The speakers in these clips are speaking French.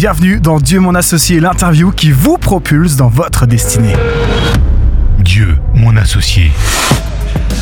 Bienvenue dans Dieu mon associé, l'interview qui vous propulse dans votre destinée. Dieu mon associé.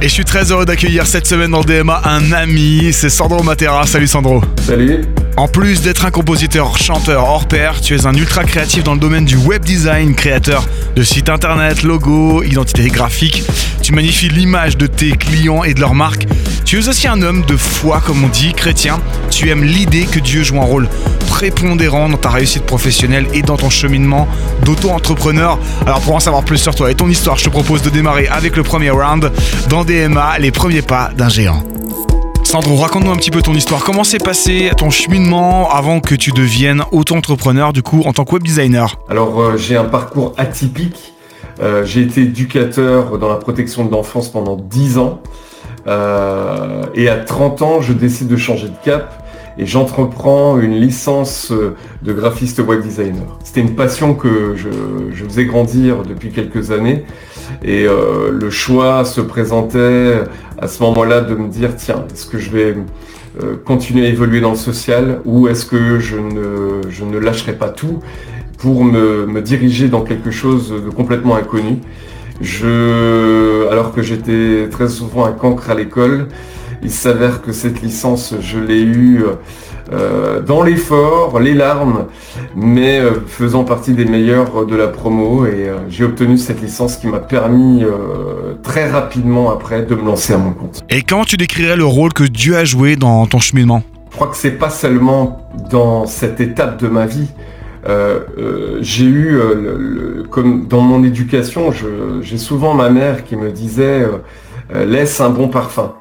Et je suis très heureux d'accueillir cette semaine dans DMA un ami, c'est Sandro Matera. Salut Sandro. Salut. En plus d'être un compositeur, chanteur hors pair, tu es un ultra créatif dans le domaine du web design, créateur de sites internet, logos, identité graphique. Tu magnifies l'image de tes clients et de leurs marques. Tu es aussi un homme de foi, comme on dit, chrétien. Tu aimes l'idée que Dieu joue un rôle prépondérant dans ta réussite professionnelle et dans ton cheminement d'auto-entrepreneur. Alors pour en savoir plus sur toi et ton histoire, je te propose de démarrer avec le premier round dans DMA, les premiers pas d'un géant. Sandro, raconte-nous un petit peu ton histoire. Comment s'est passé ton cheminement avant que tu deviennes auto-entrepreneur, du coup, en tant que web designer Alors, euh, j'ai un parcours atypique. Euh, j'ai été éducateur dans la protection de l'enfance pendant 10 ans. Euh, et à 30 ans, je décide de changer de cap et j'entreprends une licence de graphiste web designer. C'était une passion que je, faisais grandir depuis quelques années et le choix se présentait à ce moment-là de me dire tiens, est-ce que je vais euh, continuer à évoluer dans le social ou est-ce que je ne, je ne lâcherai pas tout pour me, me diriger dans quelque chose de complètement inconnu. Je, alors que j'étais très souvent un cancre à l'école, il s'avère que cette licence, je l'ai eue euh, dans l'effort, les larmes, mais euh, faisant partie des meilleurs de la promo. Et euh, j'ai obtenu cette licence qui m'a permis très rapidement après de me lancer à mon compte. Et comment tu décrirais le rôle que Dieu a joué dans ton cheminement? Je crois que c'est pas seulement dans cette étape de ma vie. j'ai eu, comme dans mon éducation, j'ai souvent ma mère qui me disait laisse un bon parfum.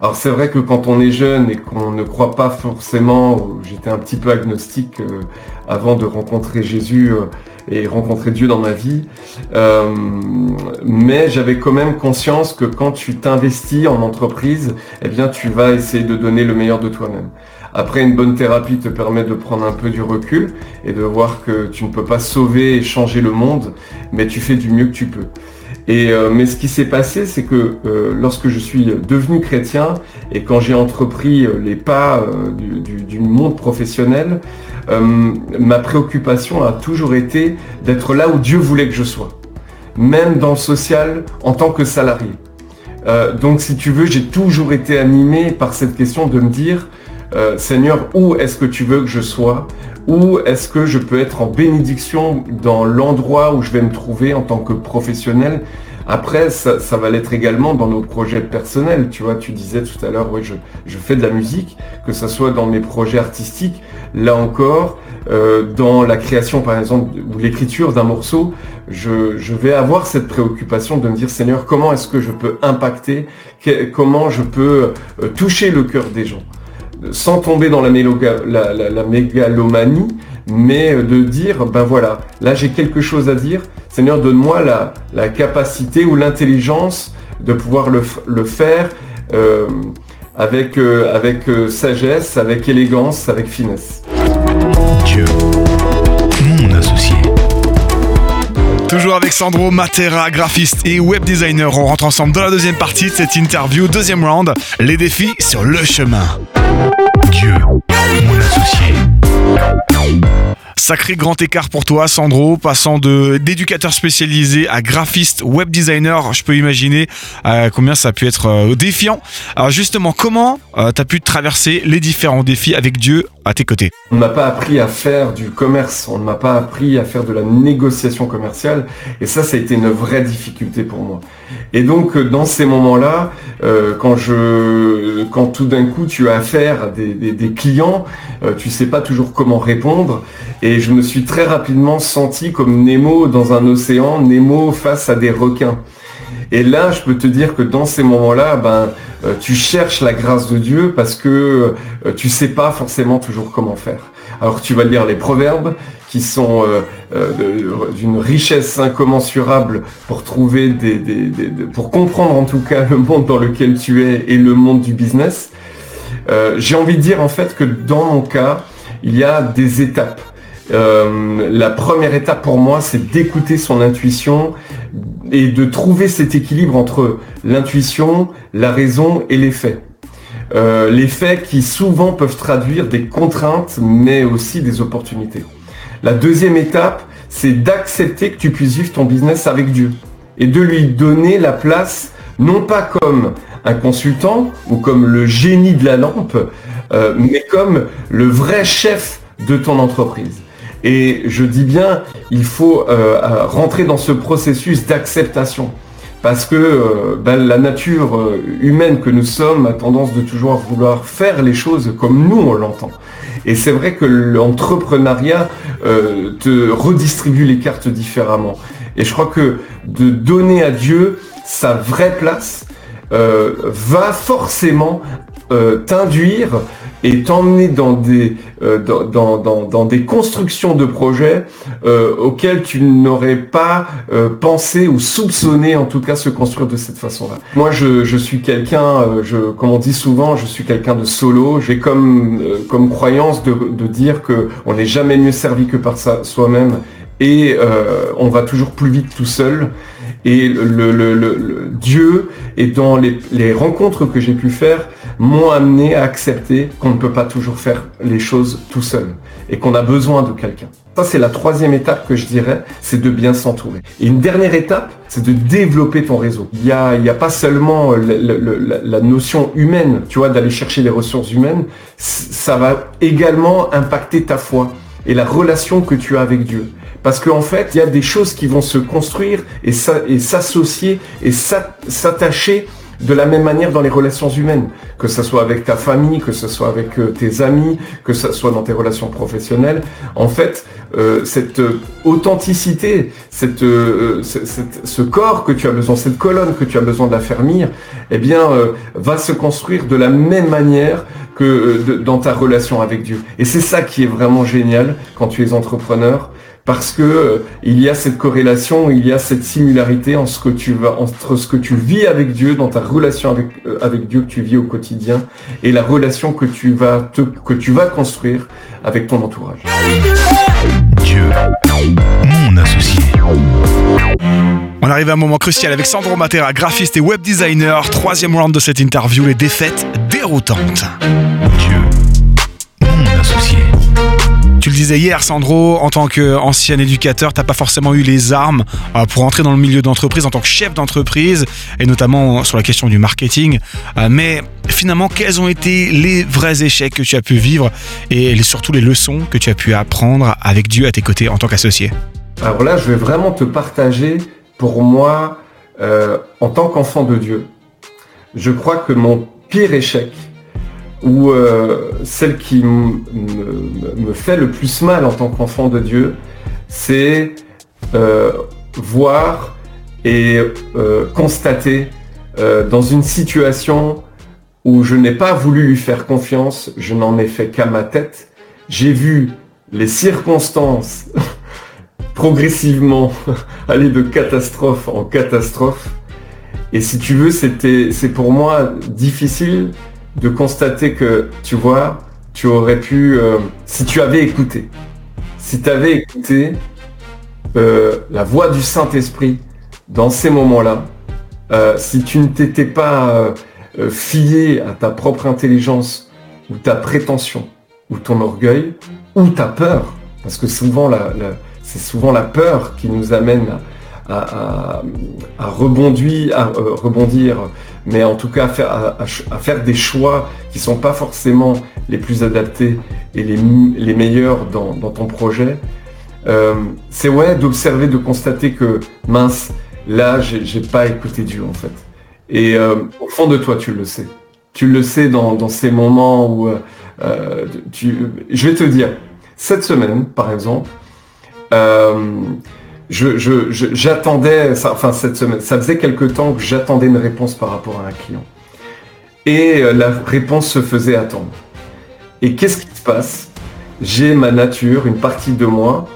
Alors c'est vrai que quand on est jeune et qu'on ne croit pas forcément, j'étais un petit peu agnostique euh, avant de rencontrer Jésus euh, et rencontrer Dieu dans ma vie, euh, mais j'avais quand même conscience que quand tu t'investis en entreprise, eh bien tu vas essayer de donner le meilleur de toi-même. Après, une bonne thérapie te permet de prendre un peu du recul et de voir que tu ne peux pas sauver et changer le monde, mais tu fais du mieux que tu peux. Euh, mais ce qui s'est passé, c'est que euh, lorsque je suis devenu chrétien et quand j'ai entrepris euh, les pas du, monde professionnel, ma préoccupation a toujours été d'être là où Dieu voulait que je sois, même dans le social en tant que salarié. donc si tu veux, j'ai toujours été animé par cette question de me dire, Seigneur, où est-ce que tu veux que je sois? Ou est-ce que je peux être en bénédiction dans l'endroit où je vais me trouver en tant que professionnel? Après, ça, va l'être également dans nos projets personnels. Tu vois, tu disais tout à l'heure, oui, je, fais de la musique, que ce soit dans mes projets artistiques, là encore, euh, dans la création, par exemple, ou l'écriture d'un morceau, je, vais avoir cette préoccupation de me dire, Seigneur, comment est-ce que je peux impacter, comment je peux euh, toucher le cœur des gens? Sans tomber dans la, mégalomanie, mais de dire, ben voilà, là j'ai quelque chose à dire, Seigneur, donne-moi la, capacité ou l'intelligence de pouvoir le, faire euh, avec, euh, euh, sagesse, avec élégance, avec finesse. Toujours avec Sandro Matera, graphiste et web designer. On rentre ensemble dans la deuxième partie de cette interview, deuxième round, les défis sur le chemin. Dieu, mon associé. Sacré grand écart pour toi, Sandro, passant de d'éducateur spécialisé à graphiste, web designer. Je peux imaginer euh, combien ça a pu être euh, défiant. Alors justement, comment euh, tu as pu traverser les différents défis avec Dieu à tes côtés? On ne m'a pas appris à faire du commerce, on ne m'a pas appris à faire de la négociation commerciale, et ça, ça a été une vraie difficulté pour moi. Et donc, dans ces moments-là, quand je, quand tout d'un coup tu as affaire à des, clients, tu sais pas toujours comment répondre. Et je me suis très rapidement senti comme Nemo dans un océan, Nemo face à des requins. Et là, je peux te dire que dans ces moments-là, ben, euh, tu cherches la grâce de Dieu parce que euh, tu sais pas forcément toujours comment faire. Alors tu vas lire les proverbes qui sont euh, d'une richesse incommensurable pour trouver des, pour comprendre en tout cas le monde dans lequel tu es et le monde du business. J'ai envie de dire en fait que dans mon cas, il y a des étapes. Euh, la première étape pour moi, c'est d'écouter son intuition et de trouver cet équilibre entre l'intuition, la raison et les faits. Euh, les faits qui souvent peuvent traduire des contraintes, mais aussi des opportunités. La deuxième étape, c'est d'accepter que tu puisses vivre ton business avec Dieu et de lui donner la place, non pas comme un consultant ou comme le génie de la lampe, euh, mais comme le vrai chef de ton entreprise. Et je dis bien, il faut euh, rentrer dans ce processus d'acceptation. Parce que euh, ben, la nature humaine que nous sommes a tendance de toujours vouloir faire les choses comme nous on l'entend. Et c'est vrai que l'entrepreneuriat te redistribue les cartes différemment. Et je crois que de donner à Dieu sa vraie place euh, va forcément euh, t'induire et t'emmener dans des euh, dans, des constructions de projets auxquels tu n'aurais pas pensé ou soupçonné en tout cas se construire de cette façon-là. Moi je, suis quelqu'un, je, comme on dit souvent, je suis quelqu'un de solo. J'ai comme comme croyance de, de dire que on n'est jamais mieux servi que par soi-même et euh, on va toujours plus vite tout seul. Et le, Dieu et dans les, rencontres que j'ai pu faire m'ont amené à accepter qu'on ne peut pas toujours faire les choses tout seul et qu'on a besoin de quelqu'un. Ça, c'est la troisième étape que je dirais, c'est de bien s'entourer. Et une dernière étape, c'est de développer ton réseau. Il n'y a, a pas seulement la, notion humaine, tu vois, d'aller chercher les ressources humaines, ça va également impacter ta foi et la relation que tu as avec Dieu. Parce qu'en fait, il y a des choses qui vont se construire et s'associer et s'attacher de la même manière dans les relations humaines, que ce soit avec ta famille, que ce soit avec euh, tes amis, que ce soit dans tes relations professionnelles. En fait, euh, cette authenticité, cette, euh, ce corps que tu as besoin, cette colonne que tu as besoin d'affermir, eh bien, va se construire de la même manière que dans ta relation avec Dieu. Et c'est ça qui est vraiment génial quand tu es entrepreneur, parce que euh, il y a cette corrélation, il y a cette similarité entre ce que tu vis avec Dieu dans ta relation avec, euh, avec Dieu que tu vis au quotidien et la relation que tu vas que tu vas construire avec ton entourage. Dieu, mon associé. On arrive à un moment crucial avec Sandro Matera, graphiste et web designer. Troisième round de cette interview, les défaites déroutantes. Tu le disais hier, Sandro, en tant qu'ancien éducateur, tu n'as pas forcément eu les armes euh, pour entrer dans le milieu d'entreprise en tant que chef d'entreprise, et notamment sur la question du marketing. Euh, mais finalement, quels ont été les vrais échecs que tu as pu vivre et surtout les leçons que tu as pu apprendre avec Dieu à tes côtés en tant qu'associé? Alors là, je vais vraiment te partager pour moi, euh, en tant qu'enfant de Dieu, je crois que mon pire échec, ou euh, celle qui me fait le plus mal en tant qu'enfant de Dieu, c'est euh, voir et euh, constater dans une situation où je n'ai pas voulu lui faire confiance, je n'en ai fait qu'à ma tête, j'ai vu les circonstances progressivement aller de catastrophe en catastrophe. Et si tu veux, c'était, c'est pour moi difficile de constater que, tu vois, tu aurais pu, euh, si tu avais écouté, si tu avais écouté euh, la voix du Saint-Esprit dans ces moments-là, euh, si tu ne t'étais pas fié à ta propre intelligence ou ta prétention ou ton orgueil ou ta peur, parce que souvent c'est souvent la peur qui nous amène à, rebondir, à rebondir mais en tout cas à faire, des choix qui ne sont pas forcément les plus adaptés et les, meilleurs dans, ton projet. Euh, c'est ouais d'observer, de constater que mince, là j'ai pas écouté Dieu en fait. Et euh, au fond de toi tu le sais. Tu le sais dans, ces moments où euh, tu, je vais te dire, cette semaine par exemple, j'attendais, je, enfin cette semaine, ça faisait quelque temps que j'attendais une réponse par rapport à un client. Et euh, la réponse se faisait attendre. Et qu'est-ce qui se passe? J'ai ma nature, une partie de moi,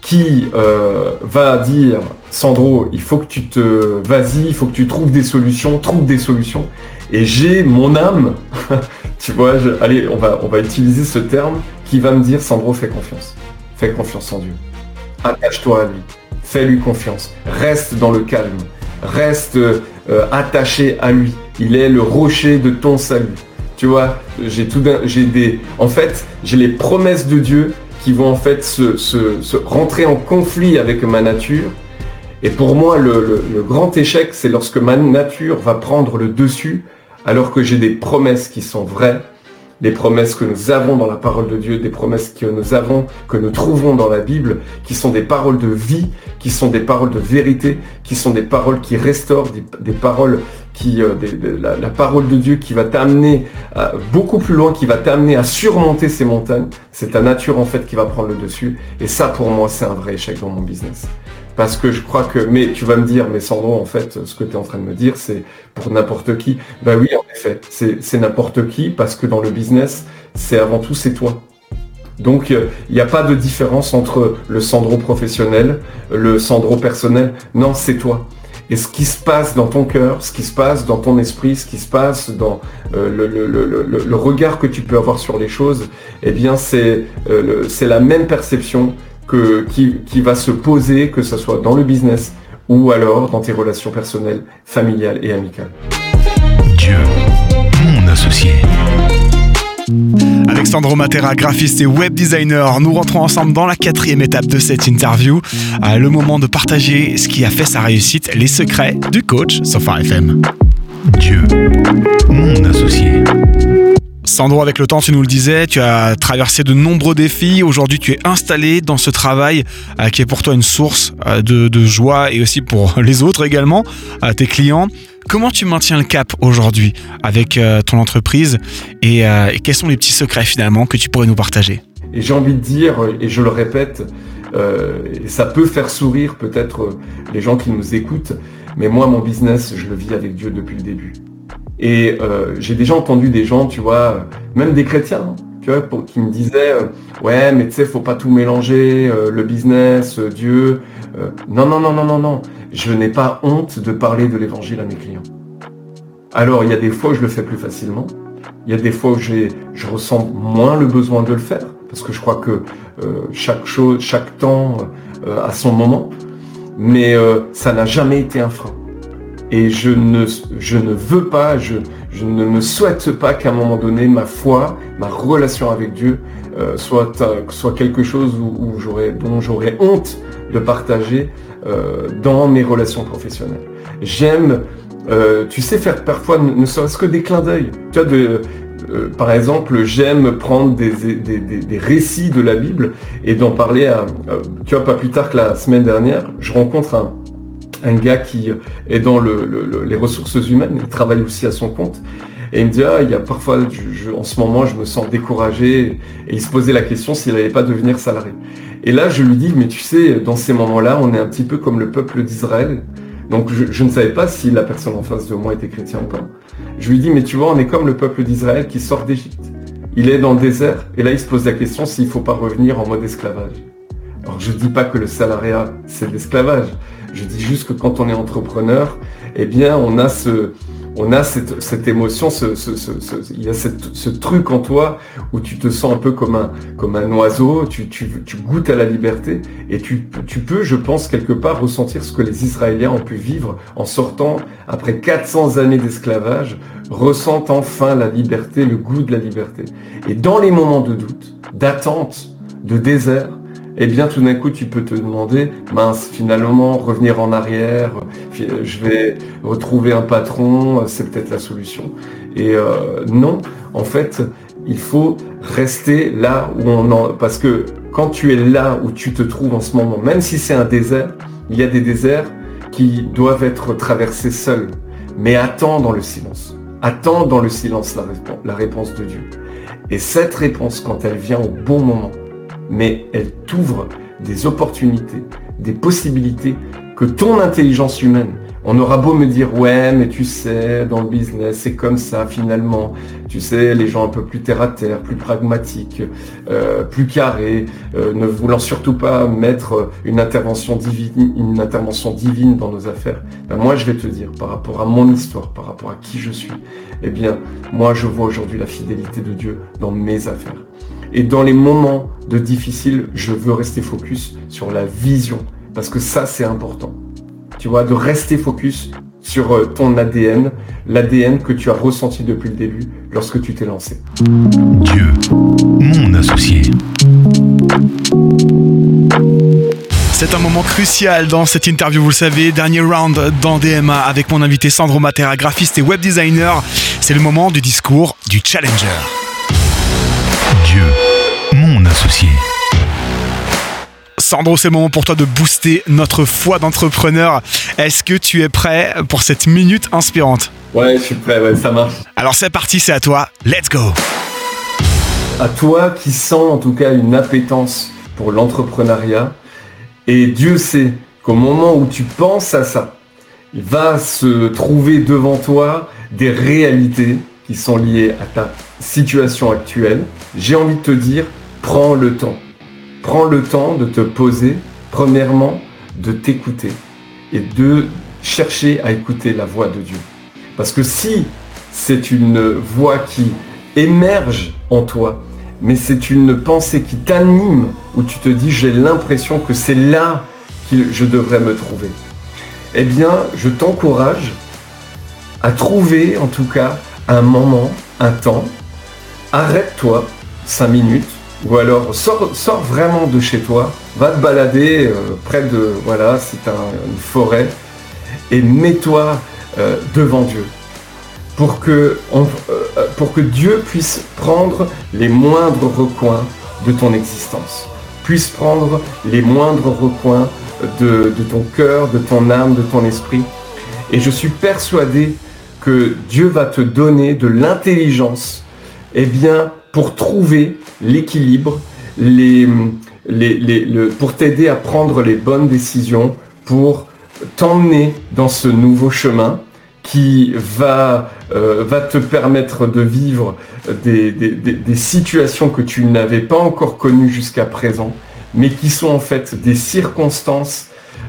qui euh, va dire Sandro, il faut que tu te vas-y, il faut que tu trouves des solutions, trouve des solutions. Et j'ai mon âme, tu vois, allez, on va, on va utiliser ce terme, qui va me dire Sandro, fais confiance. Fais confiance en Dieu. Attache-toi à lui fais-lui confiance, reste dans le calme, reste euh, attaché à lui. Il est le rocher de ton salut. Tu vois, j'ai tout j'ai des en fait, j'ai les promesses de Dieu qui vont en fait se, se rentrer en conflit avec ma nature et pour moi, le, grand échec, c'est lorsque ma nature va prendre le dessus, alors que j'ai des promesses qui sont vraies, des promesses que nous avons dans la parole de Dieu, des promesses que nous avons, que nous trouvons dans la Bible, qui sont des paroles de vie, qui sont des paroles de vérité, qui sont des paroles qui restaurent, des, paroles qui, euh, la, parole de Dieu qui va t'amener beaucoup plus loin, qui va t'amener à surmonter ces montagnes. C'est ta nature en fait qui va prendre le dessus. Et ça, pour moi, c'est un vrai échec dans mon business. Parce que je crois que, mais tu vas me dire, mais Sandro, en fait, ce que tu es en train de me dire, c'est pour n'importe qui. Ben oui, en effet, c'est n'importe qui, parce que dans le business, c'est avant tout, c'est toi. Donc, il n'y a pas de différence entre le Sandro professionnel, le Sandro personnel. Non, c'est toi. Et ce qui se passe dans ton cœur, ce qui se passe dans ton esprit, ce qui se passe dans euh, le, regard que tu peux avoir sur les choses, eh bien, c'est euh, la même perception qui, va se poser, que ce soit dans le business ou alors dans tes relations personnelles, familiales et amicales. Dieu, mon associé. Alexandre Matera, graphiste et web designer, nous rentrons ensemble dans la quatrième étape de cette interview, le moment de partager ce qui a fait sa réussite, les secrets du coach Sofa FM. Dieu, mon associé. Sandro, avec le temps, tu nous le disais, tu as traversé de nombreux défis. Aujourd'hui, tu es installé dans ce travail euh, qui est pour toi une source euh, de, joie et aussi pour les autres également, euh, tes clients. Comment tu maintiens le cap aujourd'hui avec ton entreprise et, quels sont les petits secrets finalement que tu pourrais nous partager? Et j'ai envie de dire, et je le répète, ça peut faire sourire peut-être les gens qui nous écoutent, mais moi, mon business, je le vis avec Dieu depuis le début. Et euh, j'ai déjà entendu des gens, tu vois, même des chrétiens, hein, tu vois, qui me disaient, euh, ouais, mais tu sais, faut pas tout mélanger, euh, le business, Dieu. non, non, non, non, non, non. Je n'ai pas honte de parler de l'évangile à mes clients. Alors, il y a des fois où je le fais plus facilement. Il y a des fois où je ressens moins le besoin de le faire, parce que je crois que chaque chose, chaque temps a son moment. Mais ça n'a jamais été un frein. Et je ne, je ne veux pas, je, je ne me souhaite pas qu'à un moment donné, ma foi, ma relation avec Dieu euh, soit, euh, soit quelque chose où, j'aurais, dont j'aurais honte de partager euh, dans mes relations professionnelles. J'aime, tu sais, faire parfois ne serait-ce que des clins d'œil. Tu vois, de, par exemple, j'aime prendre des, des, des, récits de la Bible et d'en parler à, tu vois, pas plus tard que la semaine dernière, je rencontre un, un gars qui est dans les ressources humaines, il travaille aussi à son compte. Et il me dit, ah, il y a parfois, en ce moment, je me sens découragé. Et il se posait la question s'il n'allait pas devenir salarié. Et là, je lui dis, mais tu sais, dans ces moments-là, on est un petit peu comme le peuple d'Israël. Donc, je, ne savais pas si la personne en face de moi était chrétien ou pas. Je lui dis, mais tu vois, on est comme le peuple d'Israël qui sort d'Égypte. Il est dans le désert. Et là, il se pose la question s'il ne faut pas revenir en mode esclavage. Alors, je ne dis pas que le salariat, c'est l'esclavage. Je dis juste que quand on est entrepreneur, eh bien, on a ce, on a cette, émotion, il y a ce truc en toi où tu te sens un peu comme un, comme un oiseau, tu, goûtes à la liberté et tu, tu, peux, je pense, quelque part ressentir ce que les Israéliens ont pu vivre en sortant, après 400 années d'esclavage, ressentent enfin la liberté, le goût de la liberté. Et dans les moments de doute, d'attente, de désert, eh bien tout d'un coup tu peux te demander, mince, finalement revenir en arrière, je vais retrouver un patron, c'est peut-être la solution. Et euh, non, en fait, il faut rester là où on en... Parce que quand tu es là où tu te trouves en ce moment, même si c'est un désert, il y a des déserts qui doivent être traversés seuls. Mais attends dans le silence. Attends dans le silence la réponse de Dieu. Et cette réponse, quand elle vient au bon moment, mais elle t'ouvre des opportunités, des possibilités que ton intelligence humaine, on aura beau me dire ouais mais tu sais dans le business c'est comme ça finalement. Tu sais les gens un peu plus terre à terre plus pragmatiques euh, plus carrés euh, ne voulant surtout pas mettre une intervention divine dans nos affaires. Ben, moi je vais te dire par rapport à mon histoire par rapport à qui je suis eh bien moi je vois aujourd'hui la fidélité de Dieu dans mes affaires et dans les moments de difficile, je veux rester focus sur la vision. Parce que ça, c'est important. Tu vois, de rester focus sur euh, ton ADN, l'ADN que tu as ressenti depuis le début lorsque tu t'es lancé. Dieu, mon associé. C'est un moment crucial dans cette interview, vous le savez, dernier round dans DMA avec mon invité Sandro Matera, graphiste et web designer. C'est le moment du discours du challenger. Associé. Sandro, c'est le moment pour toi de booster notre foi d'entrepreneur. Est-ce que tu es prêt pour cette minute inspirante? Ouais, je suis prêt, ouais, ça marche. Alors c'est parti, c'est à toi. Let's go À toi qui sens en tout cas une appétence pour l'entrepreneuriat, et Dieu sait qu'au moment où tu penses à ça, il va se trouver devant toi des réalités qui sont liées à ta situation actuelle. J'ai envie de te dire, prends le temps. Prends le temps de te poser, premièrement, de t'écouter et de chercher à écouter la voix de Dieu. Parce que si c'est une voix qui émerge en toi, mais c'est une pensée qui t'anime, où tu te dis j'ai l'impression que c'est là que je devrais me trouver. Eh bien, je t'encourage à trouver en tout cas un moment, un temps, arrête-toi cinq minutes, ou alors sors, vraiment de chez toi, va te balader euh, près de, voilà, c'est une forêt, et mets-toi euh, devant Dieu pour que, euh, pour que Dieu puisse prendre les moindres recoins de ton existence, puisse prendre les moindres recoins de, de ton cœur, de ton âme, de ton esprit. Et je suis persuadé que Dieu va te donner de l'intelligence eh bien, pour trouver l'équilibre, pour t'aider à prendre les bonnes décisions, pour t'emmener dans ce nouveau chemin qui va, euh, te permettre de vivre des, situations que tu n'avais pas encore connues jusqu'à présent, mais qui sont en fait des circonstances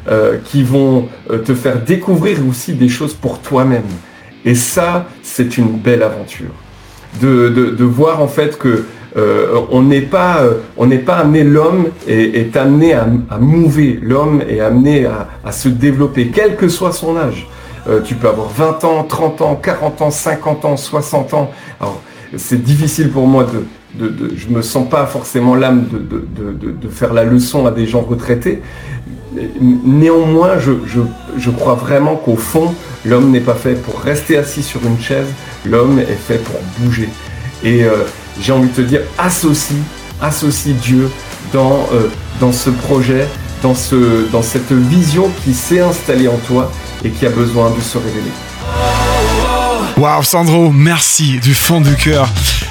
euh, qui vont euh, te faire découvrir aussi des choses pour toi-même. Et ça, c'est une belle aventure. De, voir en fait que euh, on n'est pas, euh, on n'est pas amené, l'homme est, est, amené à, mouver, l'homme est amené à, se développer, quel que soit son âge. Euh, tu peux avoir 20 ans, 30 ans, 40 ans, 50 ans, 60 ans. Alors, c'est difficile pour moi de, de, de, je me sens pas forcément l'âme de, faire la leçon à des gens retraités. Néanmoins, je, crois vraiment qu'au fond, l'homme n'est pas fait pour rester assis sur une chaise, l'homme est fait pour bouger. J'ai envie de te dire, associe, associe Dieu dans, euh, dans ce projet, dans, ce, dans cette vision qui s'est installée en toi et qui a besoin de se révéler. Waouh Sandro, merci du fond du cœur.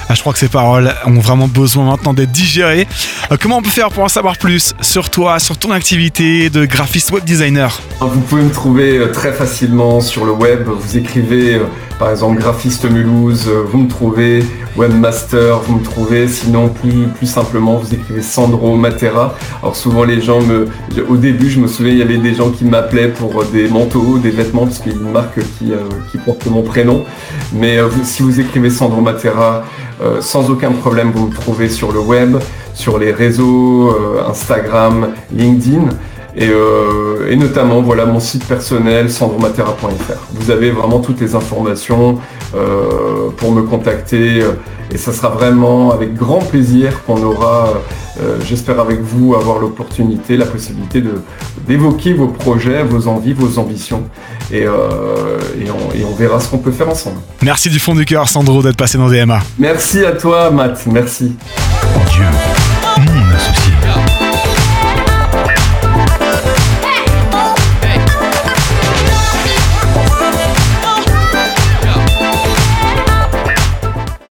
Ah, je crois que ces paroles ont vraiment besoin maintenant d'être digérées. Euh, comment on peut faire pour en savoir plus sur toi, sur ton activité de graphiste web designer? Vous pouvez me trouver euh, très facilement sur le web. Vous écrivez par exemple graphiste Mulhouse, vous me trouvez, webmaster, vous me trouvez. Sinon, plus, plus simplement, vous écrivez Sandro Matera. Alors souvent les gens me, au début, je me souviens, il y avait des gens qui m'appelaient pour des manteaux, des vêtements, parce qu'il y a une marque qui, qui porte mon prénom. Mais si vous écrivez Sandro Matera, euh, sans aucun problème, vous me trouvez sur le web, sur les réseaux, euh, Instagram, LinkedIn. Et, euh, et, notamment voilà mon site personnel sandromatera.fr. Vous avez vraiment toutes les informations euh, pour me contacter euh, et ça sera vraiment avec grand plaisir qu'on aura, euh, j'espère avec vous, avoir l'opportunité, la possibilité de d'évoquer vos projets, vos envies, vos ambitions et, et on, et on verra ce qu'on peut faire ensemble. Merci du fond du cœur Sandro d'être passé dans DMA. Merci à toi Matt, merci. Dieu